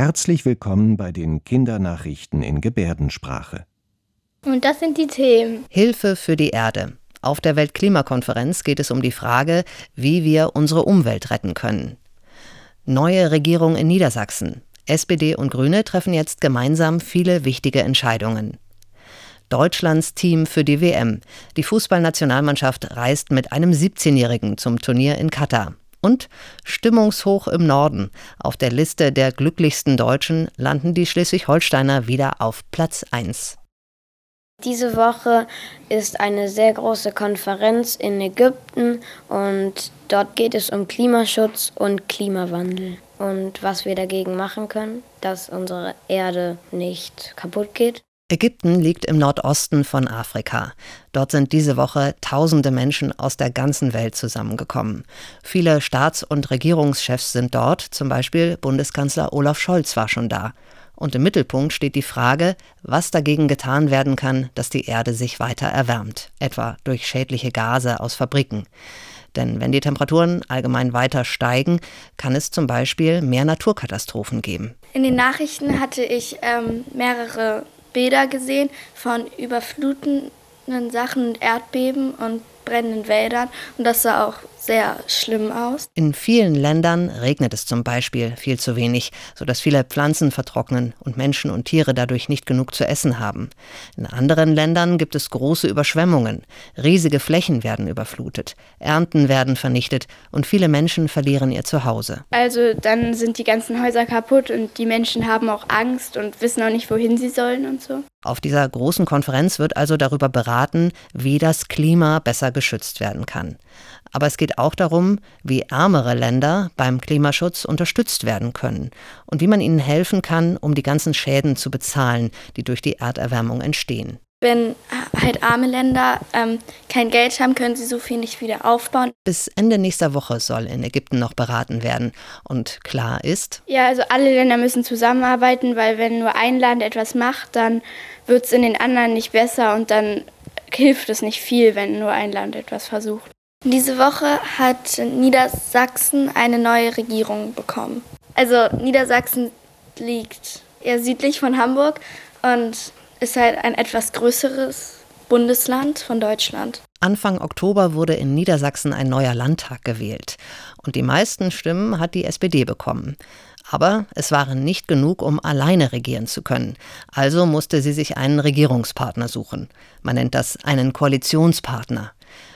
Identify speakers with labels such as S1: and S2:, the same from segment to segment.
S1: Herzlich willkommen bei den Kindernachrichten in Gebärdensprache.
S2: Und das sind die Themen.
S3: Hilfe für die Erde. Auf der Weltklimakonferenz geht es um die Frage, wie wir unsere Umwelt retten können. Neue Regierung in Niedersachsen. SPD und Grüne treffen jetzt gemeinsam viele wichtige Entscheidungen. Deutschlands Team für die WM. Die Fußballnationalmannschaft reist mit einem 17-Jährigen zum Turnier in Katar. Und stimmungshoch im Norden. Auf der Liste der glücklichsten Deutschen landen die Schleswig-Holsteiner wieder auf Platz 1.
S4: Diese Woche ist eine sehr große Konferenz in Ägypten und dort geht es um Klimaschutz und Klimawandel und was wir dagegen machen können, dass unsere Erde nicht kaputt geht.
S3: Ägypten liegt im Nordosten von Afrika. Dort sind diese Woche tausende Menschen aus der ganzen Welt zusammengekommen. Viele Staats- und Regierungschefs sind dort, zum Beispiel Bundeskanzler Olaf Scholz war schon da. Und im Mittelpunkt steht die Frage, was dagegen getan werden kann, dass die Erde sich weiter erwärmt, etwa durch schädliche Gase aus Fabriken. Denn wenn die Temperaturen allgemein weiter steigen, kann es zum Beispiel mehr Naturkatastrophen geben.
S2: In den Nachrichten hatte ich ähm, mehrere Bilder gesehen von überflutenden Sachen und Erdbeben und brennenden Wäldern. Und das sah auch sehr schlimm aus.
S3: In vielen Ländern regnet es zum Beispiel viel zu wenig, sodass viele Pflanzen vertrocknen und Menschen und Tiere dadurch nicht genug zu essen haben. In anderen Ländern gibt es große Überschwemmungen, riesige Flächen werden überflutet, Ernten werden vernichtet und viele Menschen verlieren ihr Zuhause.
S2: Also dann sind die ganzen Häuser kaputt und die Menschen haben auch Angst und wissen auch nicht, wohin sie sollen und so.
S3: Auf dieser großen Konferenz wird also darüber beraten, wie das Klima besser geschützt werden kann. Aber es geht auch darum, wie ärmere Länder beim Klimaschutz unterstützt werden können und wie man ihnen helfen kann, um die ganzen Schäden zu bezahlen, die durch die Erderwärmung entstehen.
S2: Wenn halt arme Länder ähm, kein Geld haben, können sie so viel nicht wieder aufbauen.
S3: Bis Ende nächster Woche soll in Ägypten noch beraten werden. Und klar ist.
S2: Ja, also alle Länder müssen zusammenarbeiten, weil wenn nur ein Land etwas macht, dann wird es in den anderen nicht besser und dann hilft es nicht viel, wenn nur ein Land etwas versucht. Diese Woche hat Niedersachsen eine neue Regierung bekommen. Also Niedersachsen liegt eher südlich von Hamburg und ist halt ein etwas größeres Bundesland von Deutschland.
S3: Anfang Oktober wurde in Niedersachsen ein neuer Landtag gewählt. Und die meisten Stimmen hat die SPD bekommen. Aber es waren nicht genug, um alleine regieren zu können. Also musste sie sich einen Regierungspartner suchen. Man nennt das einen Koalitionspartner.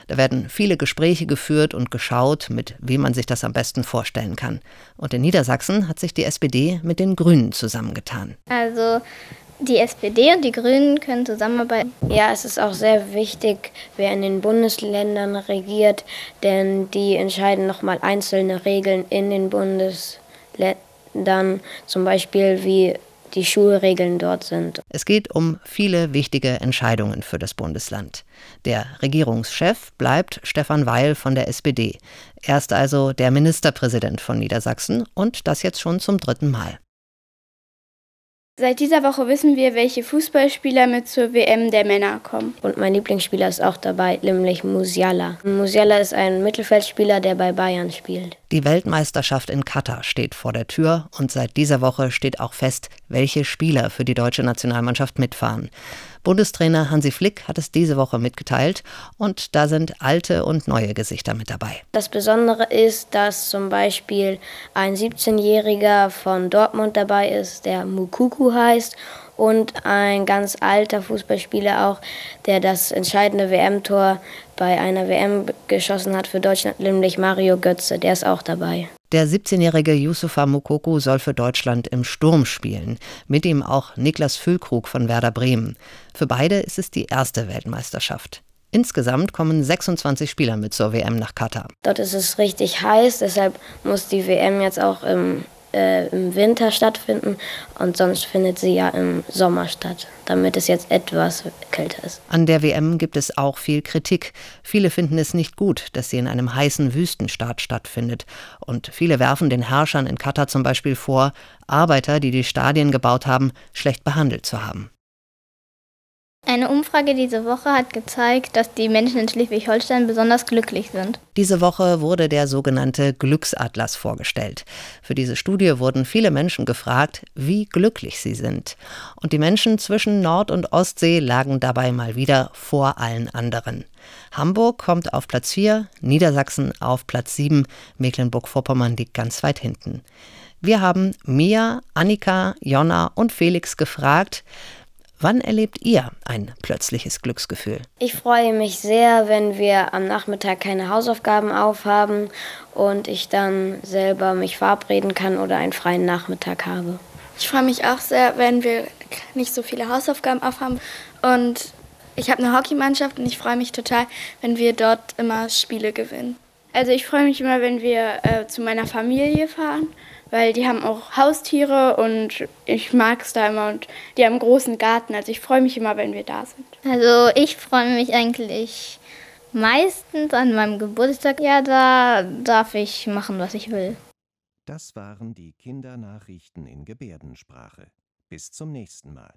S3: Da werden viele Gespräche geführt und geschaut, mit wem man sich das am besten vorstellen kann. Und in Niedersachsen hat sich die SPD mit den Grünen zusammengetan.
S2: Also die SPD und die Grünen können zusammenarbeiten.
S4: Ja, es ist auch sehr wichtig, wer in den Bundesländern regiert, denn die entscheiden nochmal einzelne Regeln in den Bundesländern, zum Beispiel wie die Schulregeln dort sind.
S3: Es geht um viele wichtige Entscheidungen für das Bundesland. Der Regierungschef bleibt Stefan Weil von der SPD. Er ist also der Ministerpräsident von Niedersachsen und das jetzt schon zum dritten Mal.
S2: Seit dieser Woche wissen wir, welche Fußballspieler mit zur WM der Männer kommen.
S4: Und mein Lieblingsspieler ist auch dabei, nämlich Musiala. Musiala ist ein Mittelfeldspieler, der bei Bayern spielt.
S3: Die Weltmeisterschaft in Katar steht vor der Tür und seit dieser Woche steht auch fest, welche Spieler für die deutsche Nationalmannschaft mitfahren. Bundestrainer Hansi Flick hat es diese Woche mitgeteilt und da sind alte und neue Gesichter mit dabei.
S4: Das Besondere ist, dass zum Beispiel ein 17-Jähriger von Dortmund dabei ist, der Mukuku heißt und ein ganz alter Fußballspieler auch, der das entscheidende WM-Tor bei einer WM geschossen hat für Deutschland, nämlich Mario Götze, der ist auch dabei.
S3: Der 17-jährige Yusufa Mukoko soll für Deutschland im Sturm spielen. Mit ihm auch Niklas Füllkrug von Werder Bremen. Für beide ist es die erste Weltmeisterschaft. Insgesamt kommen 26 Spieler mit zur WM nach Katar.
S4: Dort ist es richtig heiß, deshalb muss die WM jetzt auch im äh, im Winter stattfinden und sonst findet sie ja im Sommer statt, damit es jetzt etwas kälter ist.
S3: An der WM gibt es auch viel Kritik. Viele finden es nicht gut, dass sie in einem heißen Wüstenstaat stattfindet. Und viele werfen den Herrschern in Katar zum Beispiel vor, Arbeiter, die die Stadien gebaut haben, schlecht behandelt zu haben.
S5: Eine Umfrage diese Woche hat gezeigt, dass die Menschen in Schleswig-Holstein besonders glücklich sind.
S3: Diese Woche wurde der sogenannte Glücksatlas vorgestellt. Für diese Studie wurden viele Menschen gefragt, wie glücklich sie sind. Und die Menschen zwischen Nord- und Ostsee lagen dabei mal wieder vor allen anderen. Hamburg kommt auf Platz 4, Niedersachsen auf Platz 7, Mecklenburg-Vorpommern liegt ganz weit hinten. Wir haben Mia, Annika, Jonna und Felix gefragt, Wann erlebt ihr ein plötzliches Glücksgefühl?
S4: Ich freue mich sehr, wenn wir am Nachmittag keine Hausaufgaben aufhaben und ich dann selber mich verabreden kann oder einen freien Nachmittag habe.
S2: Ich freue mich auch sehr, wenn wir nicht so viele Hausaufgaben aufhaben. Und ich habe eine Hockeymannschaft und ich freue mich total, wenn wir dort immer Spiele gewinnen. Also ich freue mich immer, wenn wir äh, zu meiner Familie fahren weil die haben auch Haustiere und ich mag es da immer und die haben einen großen Garten. Also ich freue mich immer, wenn wir da sind.
S5: Also ich freue mich eigentlich meistens an meinem Geburtstag. Ja, da darf ich machen, was ich will.
S1: Das waren die Kindernachrichten in Gebärdensprache. Bis zum nächsten Mal.